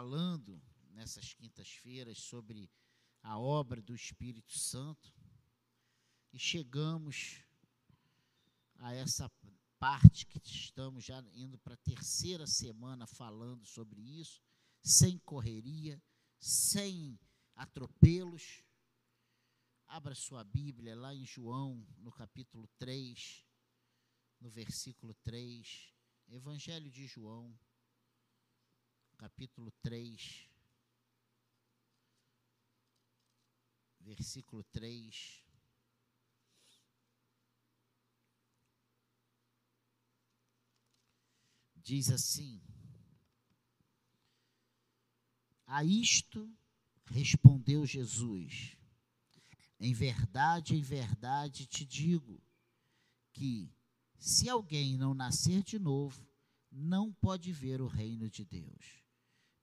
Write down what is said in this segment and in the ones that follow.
falando nessas quintas-feiras sobre a obra do Espírito Santo e chegamos a essa parte que estamos já indo para a terceira semana falando sobre isso, sem correria, sem atropelos. Abra sua Bíblia lá em João, no capítulo 3, no versículo 3. Evangelho de João, capítulo 3, versículo 3. Diz assim: A isto respondeu Jesus: Em verdade, em verdade te digo que, se alguém não nascer de novo, não pode ver o reino de Deus.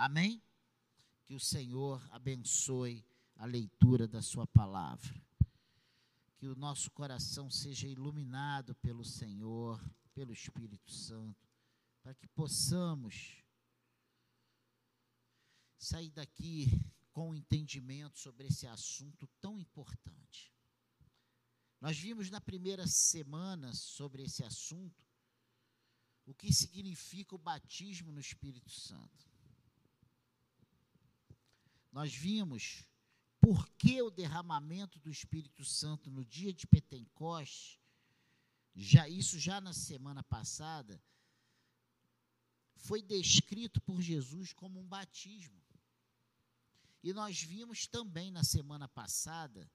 Amém? Que o Senhor abençoe a leitura da Sua palavra. Que o nosso coração seja iluminado pelo Senhor, pelo Espírito Santo, para que possamos sair daqui com entendimento sobre esse assunto tão importante. Nós vimos na primeira semana sobre esse assunto o que significa o batismo no Espírito Santo. Nós vimos por que o derramamento do Espírito Santo no dia de Pentecostes, já isso já na semana passada, foi descrito por Jesus como um batismo. E nós vimos também na semana passada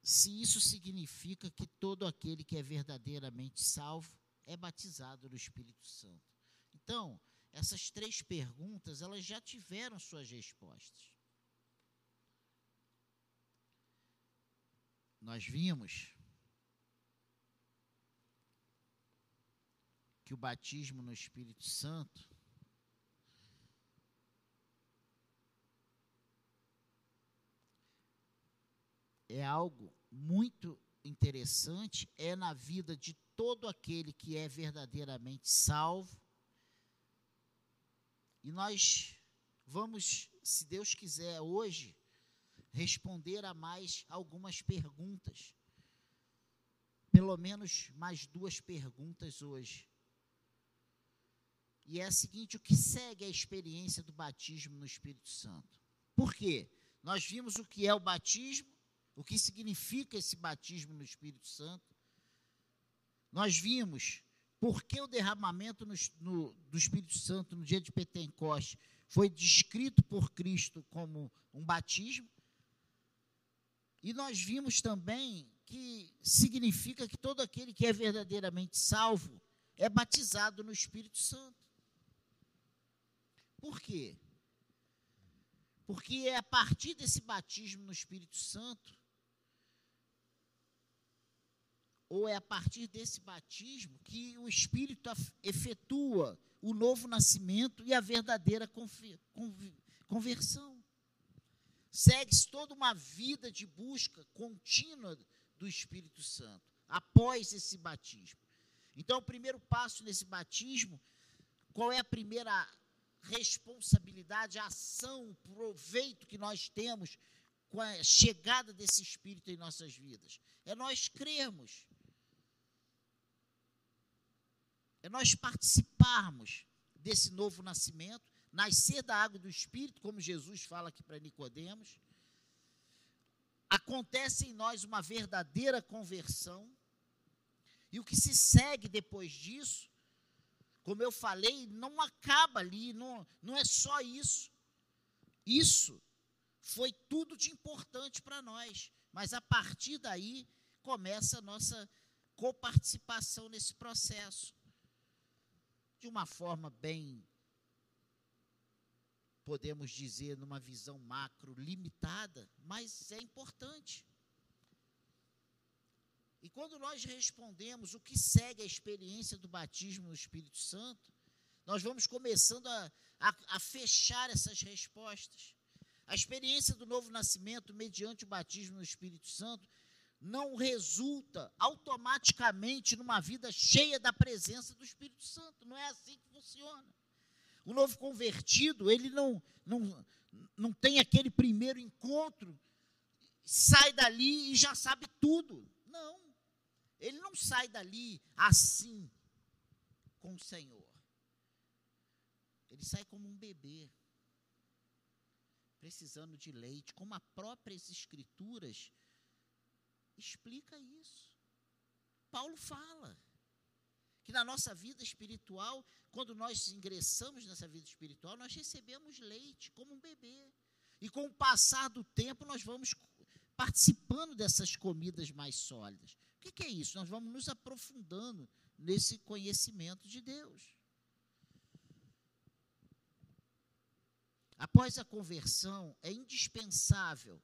se isso significa que todo aquele que é verdadeiramente salvo é batizado no Espírito Santo. Então, essas três perguntas, elas já tiveram suas respostas. Nós vimos que o batismo no Espírito Santo é algo muito interessante, é na vida de todo aquele que é verdadeiramente salvo. E nós vamos, se Deus quiser, hoje, responder a mais algumas perguntas. Pelo menos mais duas perguntas hoje. E é a seguinte: o que segue a experiência do batismo no Espírito Santo? Por quê? Nós vimos o que é o batismo, o que significa esse batismo no Espírito Santo. Nós vimos por que o derramamento no, no, do Espírito Santo no dia de Pentecostes foi descrito por Cristo como um batismo. E nós vimos também que significa que todo aquele que é verdadeiramente salvo é batizado no Espírito Santo. Por quê? Porque é a partir desse batismo no Espírito Santo ou é a partir desse batismo que o Espírito efetua o novo nascimento e a verdadeira conversão. Segue-se toda uma vida de busca contínua do Espírito Santo após esse batismo. Então, o primeiro passo nesse batismo, qual é a primeira responsabilidade, a ação, o proveito que nós temos com a chegada desse Espírito em nossas vidas? É nós crermos é nós participarmos desse novo nascimento, nascer da água do Espírito, como Jesus fala aqui para Nicodemos. Acontece em nós uma verdadeira conversão. E o que se segue depois disso, como eu falei, não acaba ali, não, não é só isso. Isso foi tudo de importante para nós, mas a partir daí começa a nossa coparticipação nesse processo. De uma forma bem, podemos dizer, numa visão macro limitada, mas é importante. E quando nós respondemos o que segue a experiência do batismo no Espírito Santo, nós vamos começando a, a, a fechar essas respostas. A experiência do novo nascimento, mediante o batismo no Espírito Santo, não resulta automaticamente numa vida cheia da presença do Espírito Santo. Não é assim que funciona. O novo convertido, ele não, não, não tem aquele primeiro encontro, sai dali e já sabe tudo. Não. Ele não sai dali assim com o Senhor. Ele sai como um bebê, precisando de leite, como as próprias escrituras explica isso. Paulo fala que na nossa vida espiritual, quando nós ingressamos nessa vida espiritual, nós recebemos leite como um bebê. E com o passar do tempo, nós vamos participando dessas comidas mais sólidas. O que, é isso? Nós vamos nos aprofundando nesse conhecimento de Deus. Após a conversão, é indispensável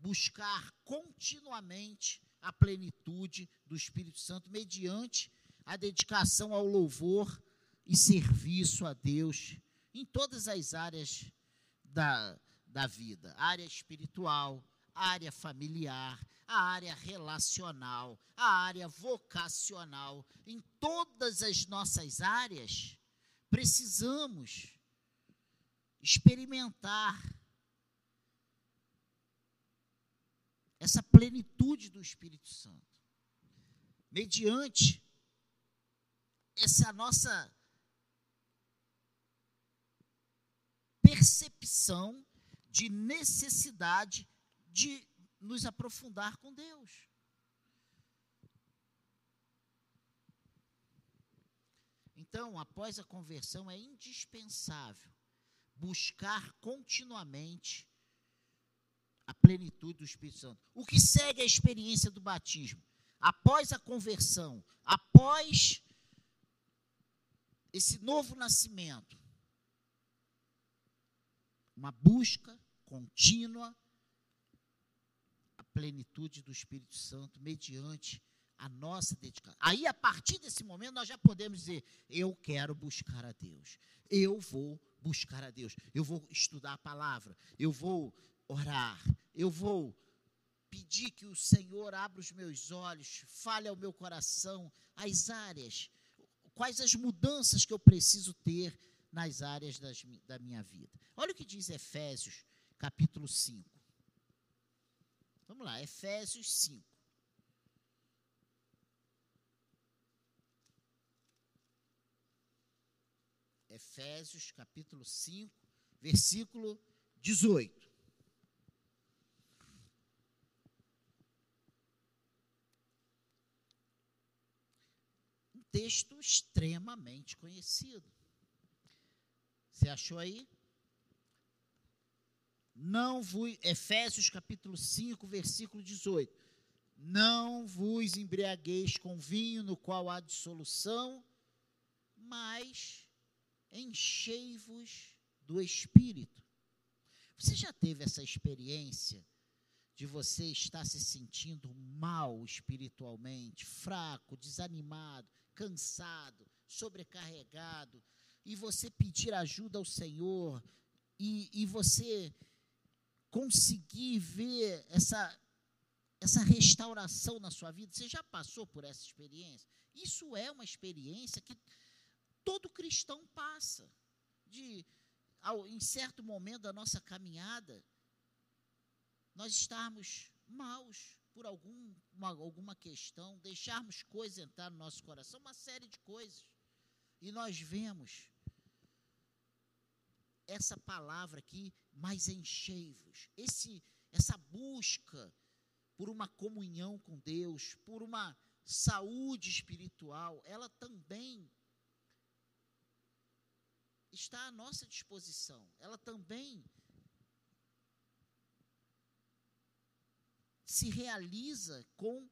buscar continuamente a plenitude do Espírito Santo mediante a dedicação ao louvor e serviço a Deus em todas as áreas da, da vida área espiritual, área familiar, a área relacional, a área vocacional. Em todas as nossas áreas, precisamos experimentar essa plenitude do Espírito Santo. Mediante essa nossa percepção de necessidade de nos aprofundar com Deus. Então, após a conversão, é indispensável buscar continuamente a plenitude do Espírito Santo. O que segue a experiência do batismo? Após a conversão, após esse novo nascimento, uma busca contínua a plenitude do Espírito Santo mediante a nossa dedicação. Aí, a partir desse momento, nós já podemos dizer: eu quero buscar a Deus. Eu vou buscar a Deus. Eu vou estudar a palavra. Eu vou orar. Eu vou pedir que o Senhor abra os meus olhos, fale ao meu coração as áreas, quais as mudanças que eu preciso ter nas áreas das, da minha vida. Olha o que diz Efésios, capítulo 5. Vamos lá, Efésios 5. Efésios capítulo 5, versículo 18. Um texto extremamente conhecido. Você achou aí? Não vos, Efésios capítulo 5, versículo 18. Não vos embriagueis com vinho no qual há dissolução, mas enchei-vos do Espírito. Você já teve essa experiência de você estar se sentindo mal espiritualmente, fraco, desanimado, cansado, sobrecarregado, e você pedir ajuda ao Senhor, e, e você conseguir ver essa, essa restauração na sua vida? Você já passou por essa experiência? Isso é uma experiência que todo cristão passa. De, ao, em certo momento da nossa caminhada, nós estarmos maus por algum, uma, alguma questão, deixarmos coisas entrar no nosso coração, uma série de coisas. E nós vemos essa palavra aqui, mais enchei-vos. Esse essa busca por uma comunhão com Deus, por uma saúde espiritual, ela também está à nossa disposição. Ela também se realiza com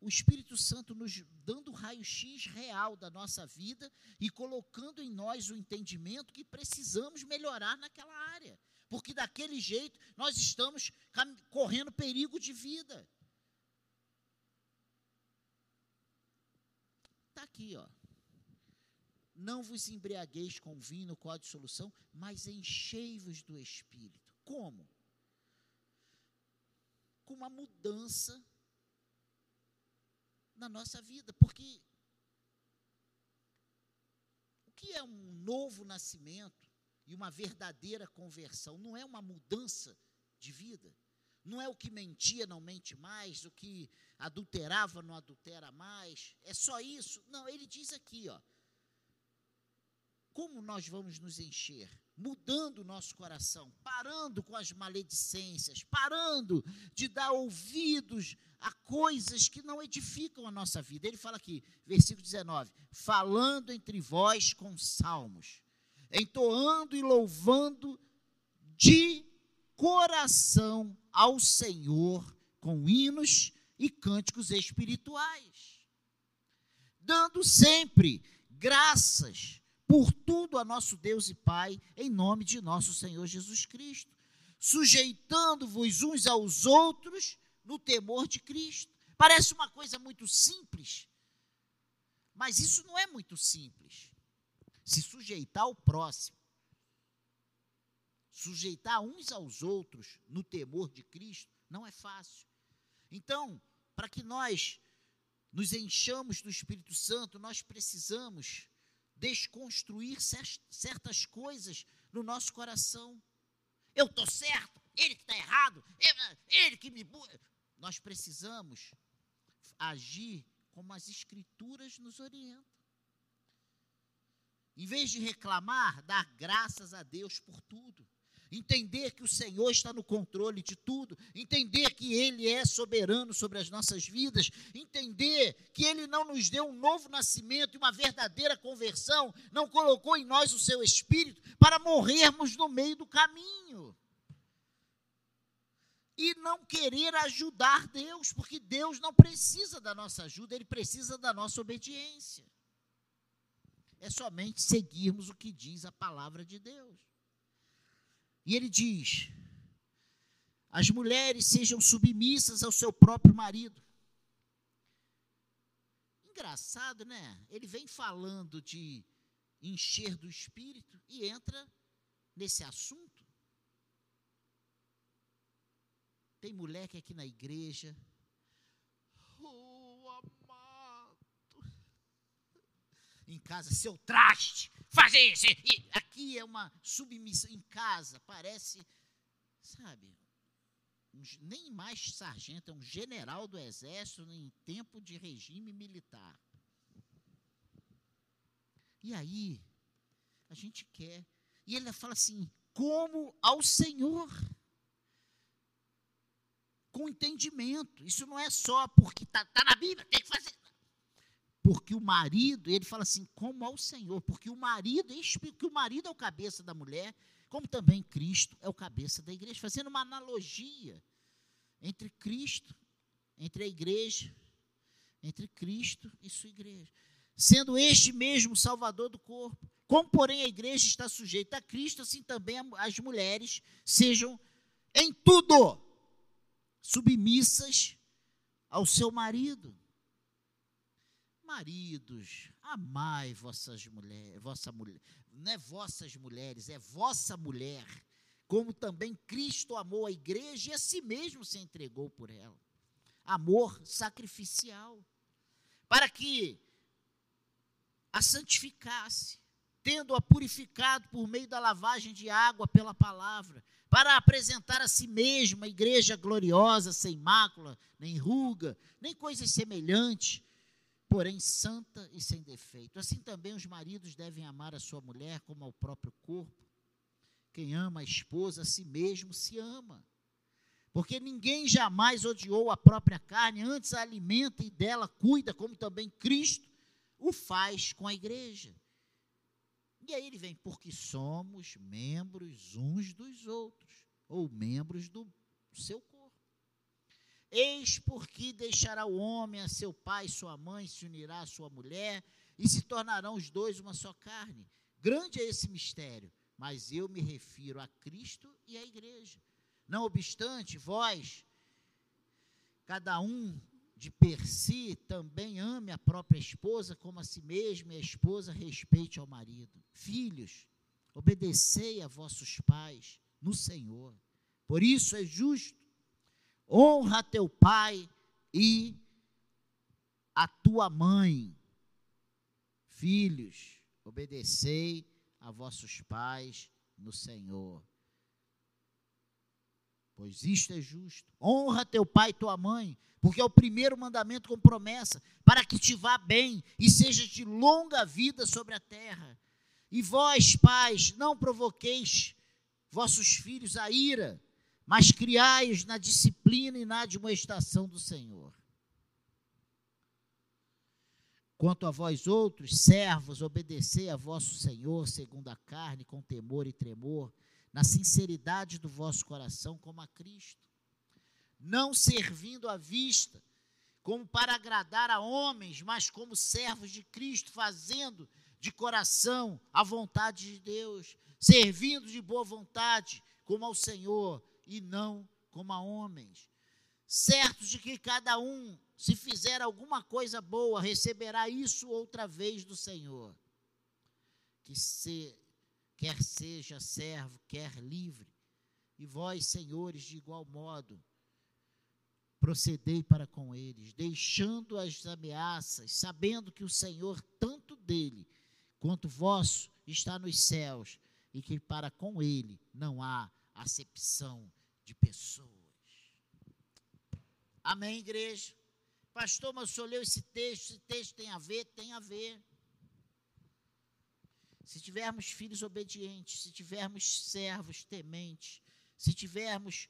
o Espírito Santo nos dando raio-x real da nossa vida e colocando em nós o entendimento que precisamos melhorar naquela área. Porque daquele jeito nós estamos correndo perigo de vida. Está aqui, ó. Não vos embriagueis com vinho, qual a dissolução, mas enchei-vos do Espírito. Como? Com uma mudança na nossa vida. Porque o que é um novo nascimento e uma verdadeira conversão? Não é uma mudança de vida. Não é o que mentia, não mente mais, o que adulterava, não adultera mais. É só isso? Não, ele diz aqui, ó. Como nós vamos nos encher? Mudando o nosso coração, parando com as maledicências, parando de dar ouvidos a coisas que não edificam a nossa vida. Ele fala aqui, versículo 19: falando entre vós com salmos, entoando e louvando de coração ao Senhor com hinos e cânticos espirituais, dando sempre graças por tudo a nosso Deus e Pai, em nome de nosso Senhor Jesus Cristo, sujeitando-vos uns aos outros no temor de Cristo. Parece uma coisa muito simples, mas isso não é muito simples. Se sujeitar ao próximo, sujeitar uns aos outros no temor de Cristo, não é fácil. Então, para que nós nos enchamos do Espírito Santo, nós precisamos desconstruir certas coisas no nosso coração. Eu estou certo, ele que está errado, ele que me. Nós precisamos agir como as Escrituras nos orientam. Em vez de reclamar, dar graças a Deus por tudo entender que o Senhor está no controle de tudo, entender que Ele é soberano sobre as nossas vidas, entender que Ele não nos deu um novo nascimento e uma verdadeira conversão, não colocou em nós o seu espírito para morrermos no meio do caminho. E não querer ajudar Deus, porque Deus não precisa da nossa ajuda, Ele precisa da nossa obediência. É somente seguirmos o que diz a palavra de Deus. E ele diz: as mulheres sejam submissas ao seu próprio marido. Engraçado, né? Ele vem falando de encher do espírito e entra nesse assunto. Tem mulher que aqui na igreja. Em casa, seu traste fazer isso. E aqui é uma submissão em casa, parece, sabe, nem mais sargento, é um general do exército em tempo de regime militar. E aí, a gente quer. E ele fala assim: como ao Senhor. Com entendimento. Isso não é só porque está tá na Bíblia, tem que fazer. Porque o marido, ele fala assim, como ao Senhor, porque o marido, que o marido é o cabeça da mulher, como também Cristo é o cabeça da igreja, fazendo uma analogia entre Cristo, entre a igreja, entre Cristo e sua igreja, sendo este mesmo Salvador do corpo. Como, porém, a igreja está sujeita a Cristo, assim também as mulheres sejam em tudo submissas ao seu marido Maridos, amai vossas mulheres, vossa mulher, não é vossas mulheres, é vossa mulher, como também Cristo amou a igreja e a si mesmo se entregou por ela. Amor sacrificial, para que a santificasse, tendo-a purificado por meio da lavagem de água pela palavra, para apresentar a si mesma a igreja gloriosa, sem mácula, nem ruga, nem coisas semelhantes, porém santa e sem defeito. Assim também os maridos devem amar a sua mulher como ao próprio corpo. Quem ama a esposa, a si mesmo se ama. Porque ninguém jamais odiou a própria carne, antes a alimenta e dela cuida, como também Cristo o faz com a igreja. E aí ele vem, porque somos membros uns dos outros, ou membros do seu corpo. Eis porque deixará o homem a seu pai e sua mãe, se unirá à sua mulher, e se tornarão os dois uma só carne. Grande é esse mistério, mas eu me refiro a Cristo e à igreja. Não obstante, vós, cada um de per si, também ame a própria esposa como a si mesmo, e a esposa respeite ao marido. Filhos, obedecei a vossos pais no Senhor. Por isso é justo honra teu pai e a tua mãe. Filhos, obedecei a vossos pais no Senhor. Pois isto é justo. Honra teu pai e tua mãe, porque é o primeiro mandamento com promessa, para que te vá bem e seja de longa vida sobre a terra. E vós, pais, não provoqueis vossos filhos a ira, mas criai-os na disciplina e na admoestação do Senhor. Quanto a vós outros, servos, obedecei a vosso Senhor segundo a carne, com temor e tremor, na sinceridade do vosso coração, como a Cristo, não servindo à vista, como para agradar a homens, mas como servos de Cristo, fazendo de coração a vontade de Deus, servindo de boa vontade, como ao Senhor e não como a homens, certos de que cada um, se fizer alguma coisa boa, receberá isso outra vez do Senhor. Que se, quer seja servo, quer livre, e vós, senhores, de igual modo, procedei para com eles, deixando as ameaças, sabendo que o Senhor, tanto dele quanto vosso, está nos céus, e que para com ele não há acepção de pessoas. Amém, igreja? Pastor, mas o senhor leu esse texto, esse texto tem a ver? Tem a ver. Se tivermos filhos obedientes, se tivermos servos tementes, se tivermos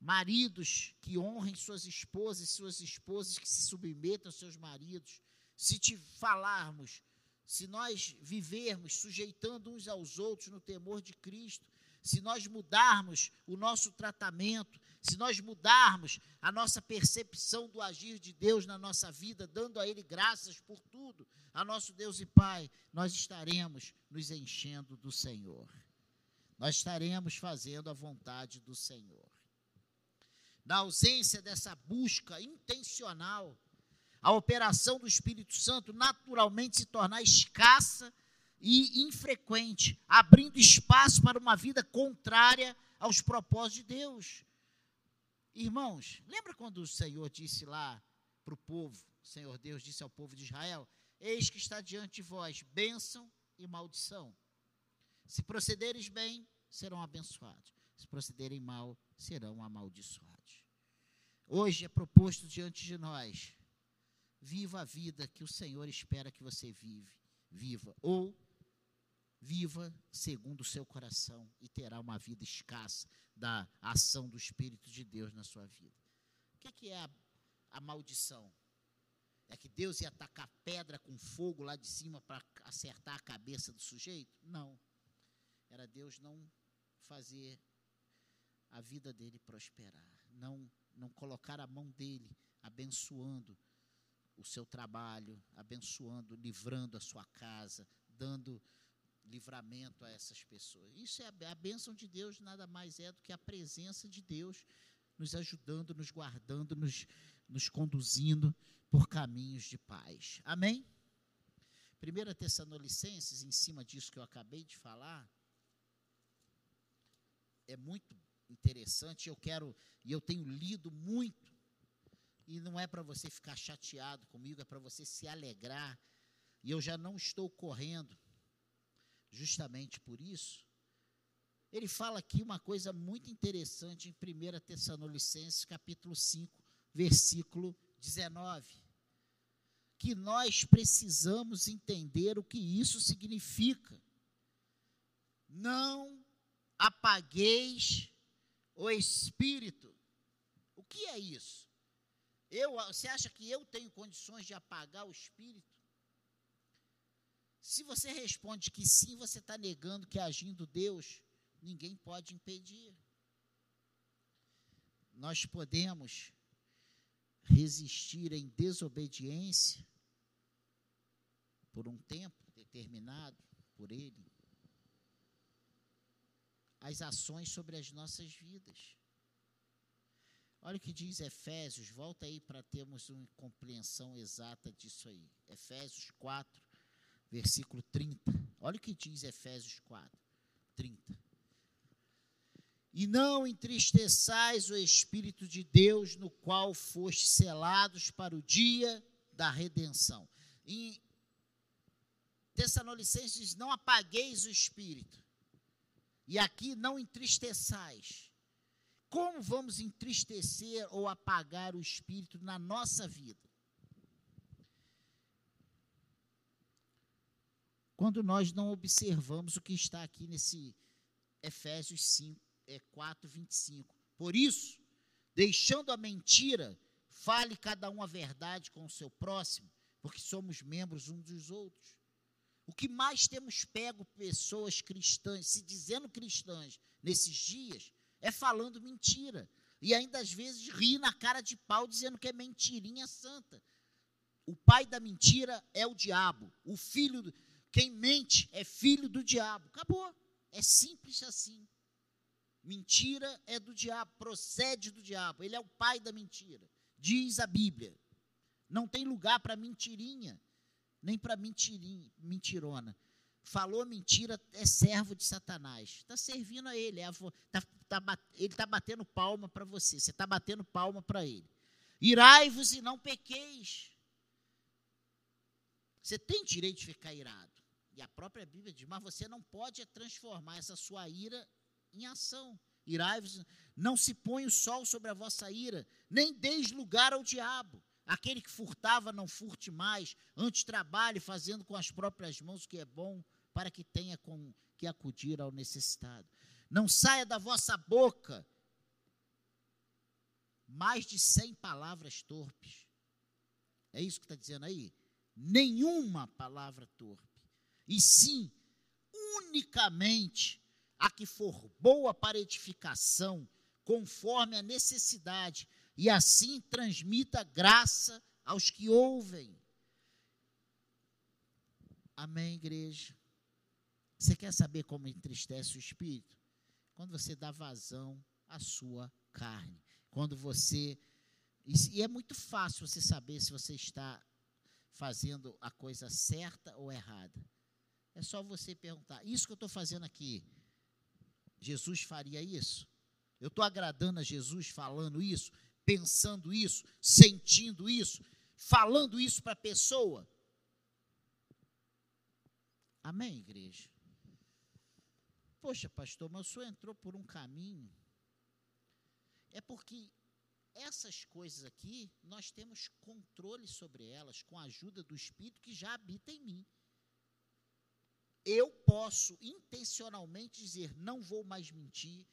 maridos que honrem suas esposas, suas esposas que se submetam aos seus maridos, se te falarmos, se nós vivermos sujeitando uns aos outros no temor de Cristo, se nós mudarmos o nosso tratamento, se nós mudarmos a nossa percepção do agir de Deus na nossa vida, dando a Ele graças por tudo, a nosso Deus e Pai, nós estaremos nos enchendo do Senhor. Nós estaremos fazendo a vontade do Senhor. Na ausência dessa busca intencional, a operação do Espírito Santo naturalmente se tornar escassa e infrequente, abrindo espaço para uma vida contrária aos propósitos de Deus. Irmãos, lembra quando o Senhor disse lá para o povo, o Senhor Deus disse ao povo de Israel: Eis que está diante de vós bênção e maldição. Se procederes bem, serão abençoados. Se procederem mal, serão amaldiçoados. Hoje é proposto diante de nós: viva a vida que o Senhor espera que você vive, viva, ou viva segundo o seu coração e terá uma vida escassa da ação do Espírito de Deus na sua vida. O que é, que é a, a maldição? É que Deus ia atacar pedra com fogo lá de cima para acertar a cabeça do sujeito? Não. Era Deus não fazer a vida dele prosperar, não não colocar a mão dele abençoando o seu trabalho, abençoando, livrando a sua casa, dando livramento a essas pessoas. Isso é a, bênção de Deus, nada mais é do que a presença de Deus nos ajudando, nos guardando, nos, nos conduzindo por caminhos de paz. Amém? 1 Tessalonicenses, em cima disso que eu acabei de falar, é muito interessante, eu quero, e eu tenho lido muito, e não é para você ficar chateado comigo, é para você se alegrar, e eu já não estou correndo, justamente por isso, ele fala aqui uma coisa muito interessante em 1 Tessalonicenses, capítulo 5, versículo 19. Que nós precisamos entender o que isso significa. Não apagueis o espírito. O que é isso? Eu, você acha que eu tenho condições de apagar o espírito? Se você responde que sim, você está negando que agindo Deus, ninguém pode impedir. Nós podemos resistir em desobediência por um tempo determinado por Ele, as ações sobre as nossas vidas. Olha o que diz Efésios, volta aí para termos uma compreensão exata disso aí. Efésios 4, versículo 30. Olha o que diz Efésios 4, 30. E não entristeçais o Espírito de Deus, no qual foste selados para o dia da redenção. Em Tessalonicenses diz: Não apagueis o Espírito. E aqui não entristeçais. Como vamos entristecer ou apagar o Espírito na nossa vida? Quando nós não observamos o que está aqui nesse Efésios 5, é 4, 25. Por isso, deixando a mentira, fale cada um a verdade com o seu próximo, porque somos membros uns dos outros. O que mais temos pego pessoas cristãs, se dizendo cristãs, nesses dias, é falando mentira. E ainda às vezes ri na cara de pau dizendo que é mentirinha santa. O pai da mentira é o diabo. O filho, quem mente é filho do diabo. Acabou. É simples assim. Mentira é do diabo, procede do diabo. Ele é o pai da mentira. Diz a Bíblia. Não tem lugar para mentirinha, nem para mentirona. Falou mentira, é servo de Satanás. Está servindo a ele. É tá, tá, ele está batendo palma para você. Você está batendo palma para ele. Irai-vos e não pequeis. Você tem direito de ficar irado. E a própria Bíblia diz, mas você não pode transformar essa sua ira em ação. Irai-vos, não se põe o sol sobre a vossa ira, nem deis lugar ao diabo. Aquele que furtava, não furte mais, antes trabalhe fazendo com as próprias mãos o que é bom, para que tenha com que acudir ao necessitado. Não saia da vossa boca mais de cem palavras torpes. É isso que está dizendo aí? Nenhuma palavra torpe. E sim, unicamente a que for boa para edificação, conforme a necessidade, e assim transmita graça aos que ouvem. Amém, igreja? Você quer saber como entristece o espírito? Quando você dá vazão à sua carne. Quando você. E é muito fácil você saber se você está fazendo a coisa certa ou errada. É só você perguntar: Isso que eu estou fazendo aqui, Jesus faria isso? Eu estou agradando a Jesus falando isso, pensando isso, sentindo isso, falando isso para a pessoa? Amém, igreja? Poxa, pastor, mas o senhor entrou por um caminho. É porque essas coisas aqui, nós temos controle sobre elas com a ajuda do Espírito que já habita em mim eu posso intencionalmente dizer: não vou mais mentir,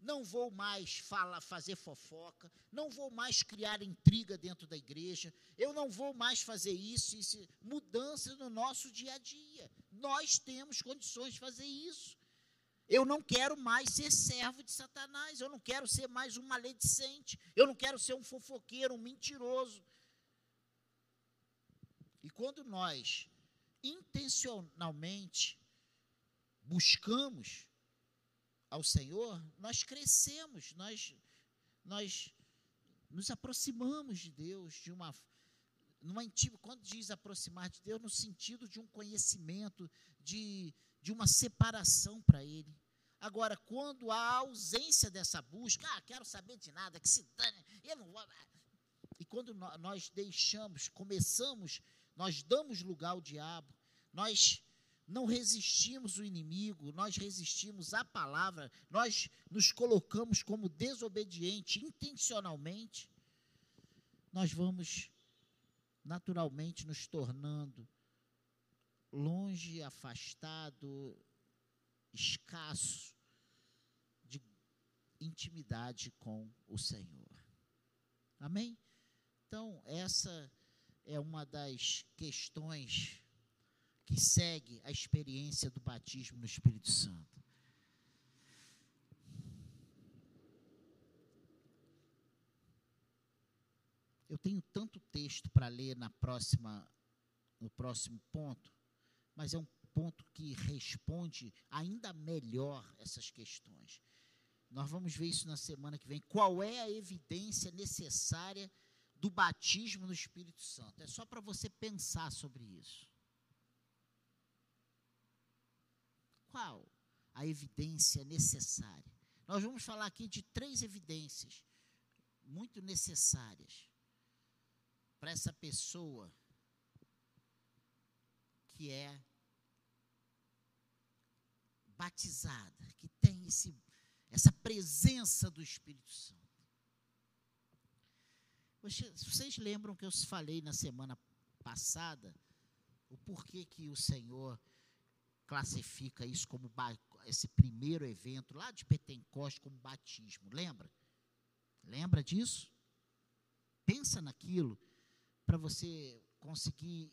não vou mais falar, fazer fofoca, não vou mais criar intriga dentro da igreja, eu não vou mais fazer isso, isso, mudança no nosso dia a dia. Nós temos condições de fazer isso. Eu não quero mais ser servo de Satanás, eu não quero ser mais um maledicente, eu não quero ser um fofoqueiro, um mentiroso. E quando nós intencionalmente buscamos ao Senhor, nós crescemos, nós, nós nos aproximamos de Deus de uma numa quando diz aproximar de Deus no sentido de um conhecimento, de, de uma separação para Ele. Agora, quando há ausência dessa busca, ah, quero saber de nada, que se dane, eu não vou. E quando nós deixamos, começamos, nós damos lugar ao diabo, nós não resistimos o inimigo, nós resistimos a palavra, nós nos colocamos como desobediente intencionalmente, nós vamos naturalmente nos tornando longe, afastado, escasso de intimidade com o Senhor. Amém? Então, essa é uma das questões que segue a experiência do batismo no Espírito Santo. Eu tenho tanto texto para ler na próxima, no próximo ponto, mas é um ponto que responde ainda melhor essas questões. Nós vamos ver isso na semana que vem. Qual é a evidência necessária do batismo no Espírito Santo? É só para você pensar sobre isso. Qual a evidência necessária? Nós vamos falar aqui de três evidências muito necessárias para essa pessoa que é batizada, que tem esse, essa presença do Espírito Santo. Vocês lembram que eu falei na semana passada o porquê que o Senhor classifica isso como esse primeiro evento lá de Pentecoste como batismo? Lembra? Lembra disso? Pensa naquilo para você conseguir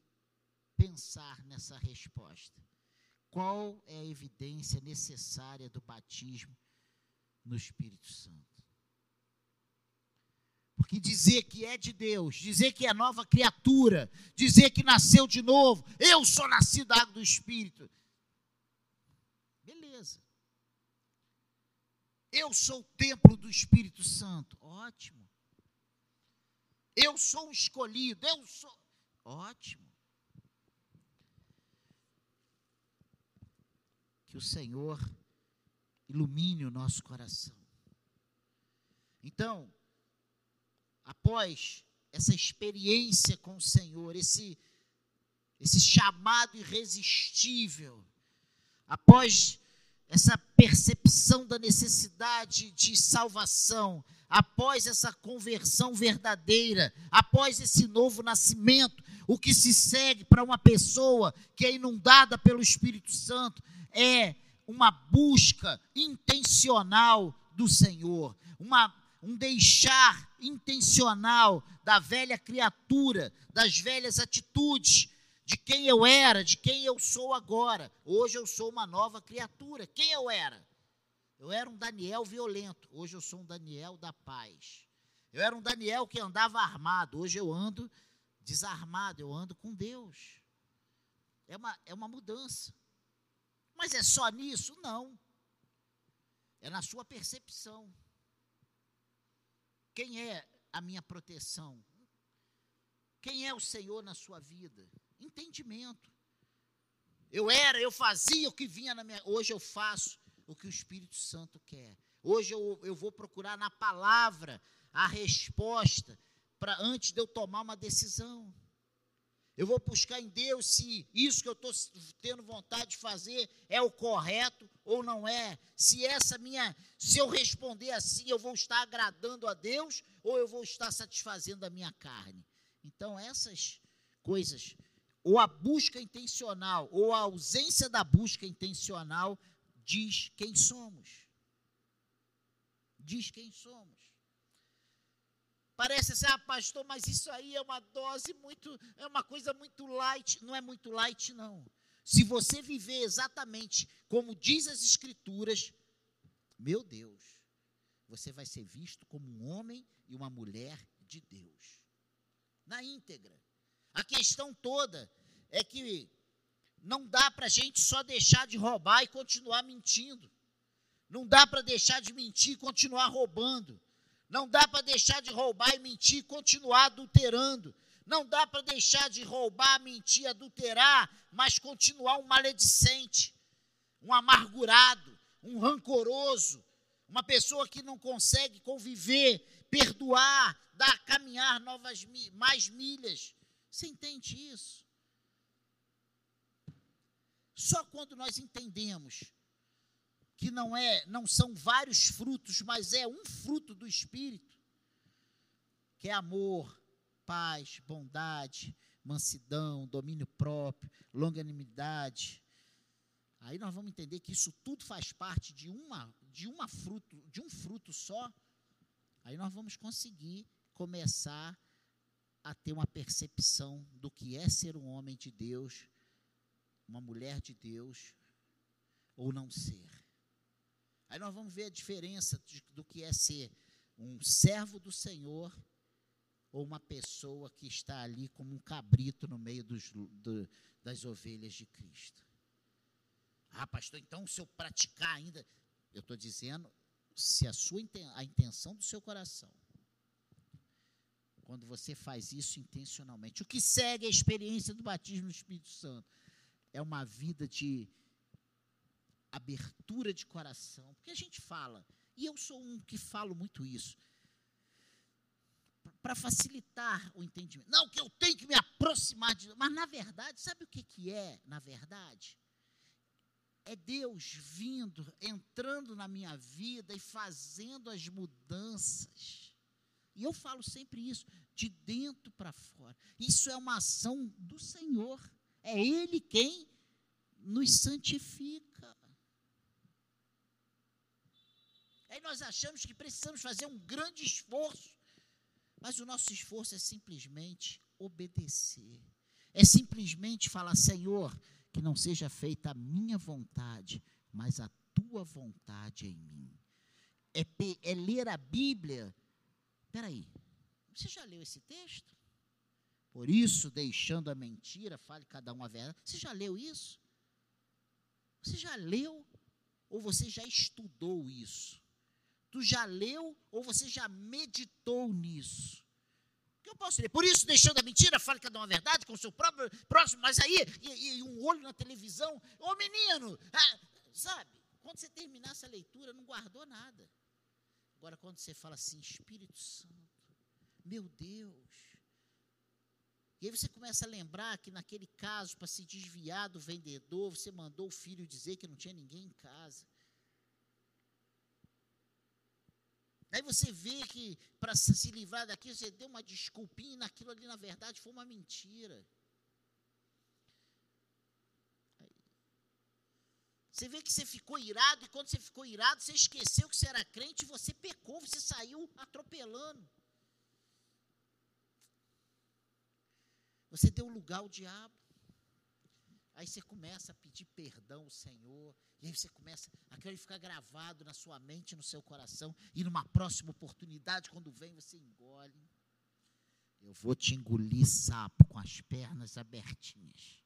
pensar nessa resposta. Qual é a evidência necessária do batismo no Espírito Santo? Porque dizer que é de Deus, dizer que é nova criatura, dizer que nasceu de novo, eu sou nascido da água do Espírito. Beleza. Eu sou o templo do Espírito Santo. Ótimo. Eu sou um escolhido, eu sou. Ótimo. Que o Senhor ilumine o nosso coração. Então, após essa experiência com o Senhor, esse, esse chamado irresistível, após essa percepção da necessidade de salvação, após essa conversão verdadeira, após esse novo nascimento, o que se segue para uma pessoa que é inundada pelo Espírito Santo é uma busca intencional do Senhor, uma, um deixar intencional da velha criatura, das velhas atitudes, de quem eu era, de quem eu sou agora. Hoje eu sou uma nova criatura. Quem eu era? Eu era um Daniel violento. Hoje eu sou um Daniel da paz. Eu era um Daniel que andava armado. Hoje eu ando desarmado. Eu ando com Deus. É uma, é uma mudança. Mas é só nisso? Não. É na sua percepção. Quem é a minha proteção? Quem é o Senhor na sua vida? Entendimento. Eu era, eu fazia o que vinha na minha. Hoje eu faço o que o Espírito Santo quer. Hoje eu, eu vou procurar na palavra a resposta para antes de eu tomar uma decisão. Eu vou buscar em Deus se isso que eu estou tendo vontade de fazer é o correto ou não é. Se essa minha, se eu responder assim, eu vou estar agradando a Deus ou eu vou estar satisfazendo a minha carne. Então essas coisas, ou a busca intencional ou a ausência da busca intencional diz quem somos. Diz quem somos. Parece assim, ah, pastor, mas isso aí é uma dose muito, é uma coisa muito light. Não é muito light, não. Se você viver exatamente como diz as Escrituras, meu Deus, você vai ser visto como um homem e uma mulher de Deus. Na íntegra. A questão toda é que não dá para a gente só deixar de roubar e continuar mentindo. Não dá para deixar de mentir e continuar roubando. Não dá para deixar de roubar e mentir e continuar adulterando. Não dá para deixar de roubar, mentir, adulterar, mas continuar um maledicente, um amargurado, um rancoroso, uma pessoa que não consegue conviver, perdoar, dar, caminhar novas mais milhas. Você entende isso? Só quando nós entendemos que não é, não são vários frutos, mas é um fruto do espírito, que é amor, paz, bondade, mansidão, domínio próprio, longanimidade. Aí nós vamos entender que isso tudo faz parte de uma de uma fruto, de um fruto só. Aí nós vamos conseguir começar a ter uma percepção do que é ser um homem de Deus uma mulher de Deus ou não ser. Aí nós vamos ver a diferença de, do que é ser um servo do Senhor ou uma pessoa que está ali como um cabrito no meio dos, do, das ovelhas de Cristo. Ah, pastor, então se eu praticar ainda, eu estou dizendo, se a sua a intenção do seu coração, quando você faz isso intencionalmente, o que segue a experiência do batismo no Espírito Santo é uma vida de abertura de coração, porque a gente fala, e eu sou um que falo muito isso, para facilitar o entendimento. Não, que eu tenho que me aproximar de Deus. Mas, na verdade, sabe o que, que é, na verdade? É Deus vindo, entrando na minha vida e fazendo as mudanças. E eu falo sempre isso, de dentro para fora. Isso é uma ação do Senhor. É Ele quem nos santifica. Aí nós achamos que precisamos fazer um grande esforço mas o nosso esforço é simplesmente obedecer. É simplesmente falar, Senhor, que não seja feita a minha vontade, mas a tua vontade em mim. É, é ler a Bíblia. Espera aí, você já leu esse texto? Por isso, deixando a mentira, fale cada um a verdade. Você já leu isso? Você já leu? Ou você já estudou isso? Tu já leu ou você já meditou nisso? que eu posso ler? Por isso, deixando a mentira, fale cada uma verdade com o seu próprio próximo, mas aí, e, e um olho na televisão, ô menino, ah, sabe? Quando você terminar essa leitura, não guardou nada. Agora, quando você fala assim, Espírito Santo, meu Deus. E aí você começa a lembrar que naquele caso, para se desviar do vendedor, você mandou o filho dizer que não tinha ninguém em casa. Aí você vê que para se livrar daquilo, você deu uma desculpinha e naquilo ali, na verdade, foi uma mentira. Você vê que você ficou irado, e quando você ficou irado, você esqueceu que você era crente e você pecou, você saiu atropelando. Você deu lugar ao diabo. Aí você começa a pedir perdão ao Senhor. E aí você começa, aquilo ficar gravado na sua mente, no seu coração. E numa próxima oportunidade, quando vem, você engole. Eu vou te engolir sapo com as pernas abertinhas.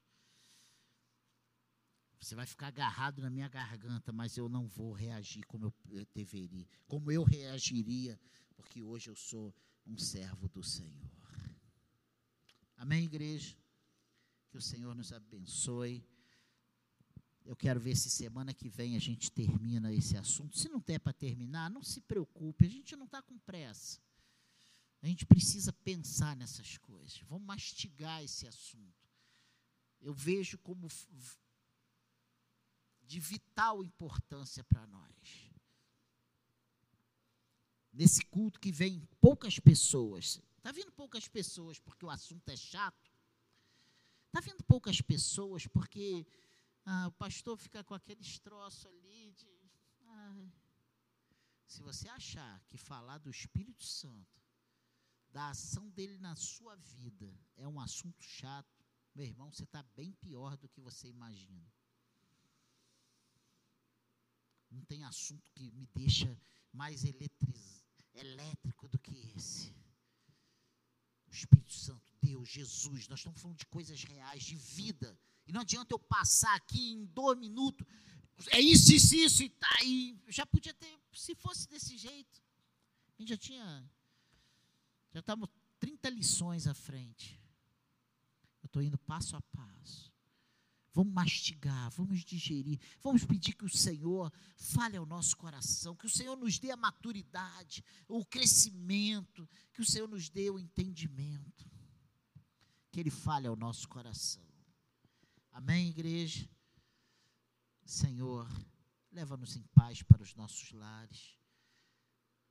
Você vai ficar agarrado na minha garganta, mas eu não vou reagir como eu, eu deveria, como eu reagiria, porque hoje eu sou um servo do Senhor. Amém, igreja? Que o Senhor nos abençoe. Eu quero ver se semana que vem a gente termina esse assunto. Se não der para terminar, não se preocupe, a gente não está com pressa. A gente precisa pensar nessas coisas. Vamos mastigar esse assunto. Eu vejo como de vital importância para nós. Nesse culto que vem poucas pessoas. Está vindo poucas pessoas porque o assunto é chato? Está vindo poucas pessoas porque ah, o pastor fica com aquele troço ali de. Se você achar que falar do Espírito Santo, da ação dele na sua vida, é um assunto chato, meu irmão, você está bem pior do que você imagina. Não tem assunto que me deixa mais elétrico do que esse. O Espírito Santo, Deus, Jesus, nós estamos falando de coisas reais, de vida. E não adianta eu passar aqui em dois minutos, é isso, isso, isso, e tá aí. Já podia ter, se fosse desse jeito, a gente já tinha, já estamos 30 lições à frente. Eu estou indo passo a passo. Vamos mastigar, vamos digerir, vamos pedir que o Senhor fale ao nosso coração, que o Senhor nos dê a maturidade, o crescimento, que o Senhor nos dê o entendimento, que Ele fale ao nosso coração. Amém, igreja? Senhor, leva-nos em paz para os nossos lares,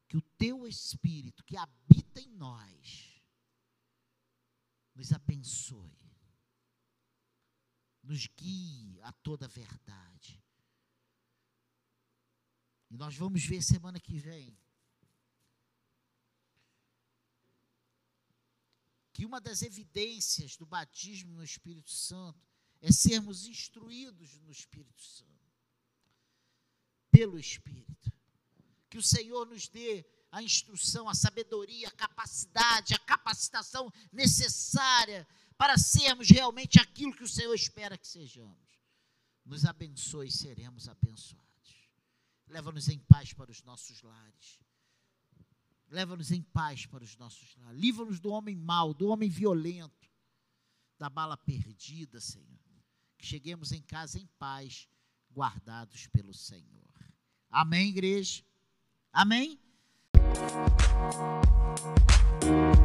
que o Teu Espírito que habita em nós nos abençoe nos guie a toda a verdade. E nós vamos ver semana que vem que uma das evidências do batismo no Espírito Santo é sermos instruídos no Espírito Santo, pelo Espírito. Que o Senhor nos dê a instrução, a sabedoria, a capacidade, a capacitação necessária para sermos realmente aquilo que o Senhor espera que sejamos. Nos abençoe e seremos abençoados. Leva-nos em paz para os nossos lares. Leva-nos em paz para os nossos lares. Livra-nos do homem mau, do homem violento, da bala perdida, Senhor. Que cheguemos em casa em paz, guardados pelo Senhor. Amém, igreja? Amém? Música